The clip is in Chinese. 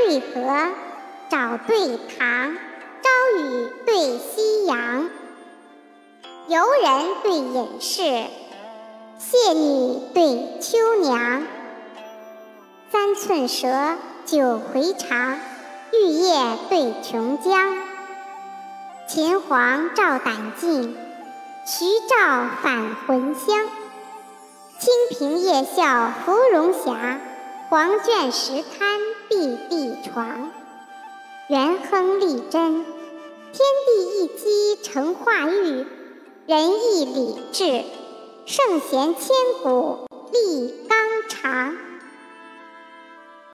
对河，沼对塘，朝雨对夕阳。游人对隐士，谢女对秋娘。三寸舌，九回肠，玉液对琼浆。秦皇照胆镜，徐照返魂香。清平夜笑芙蓉霞，黄卷石滩碧地床。元亨利贞，天地一机成化育。仁义礼智，圣贤千古立纲。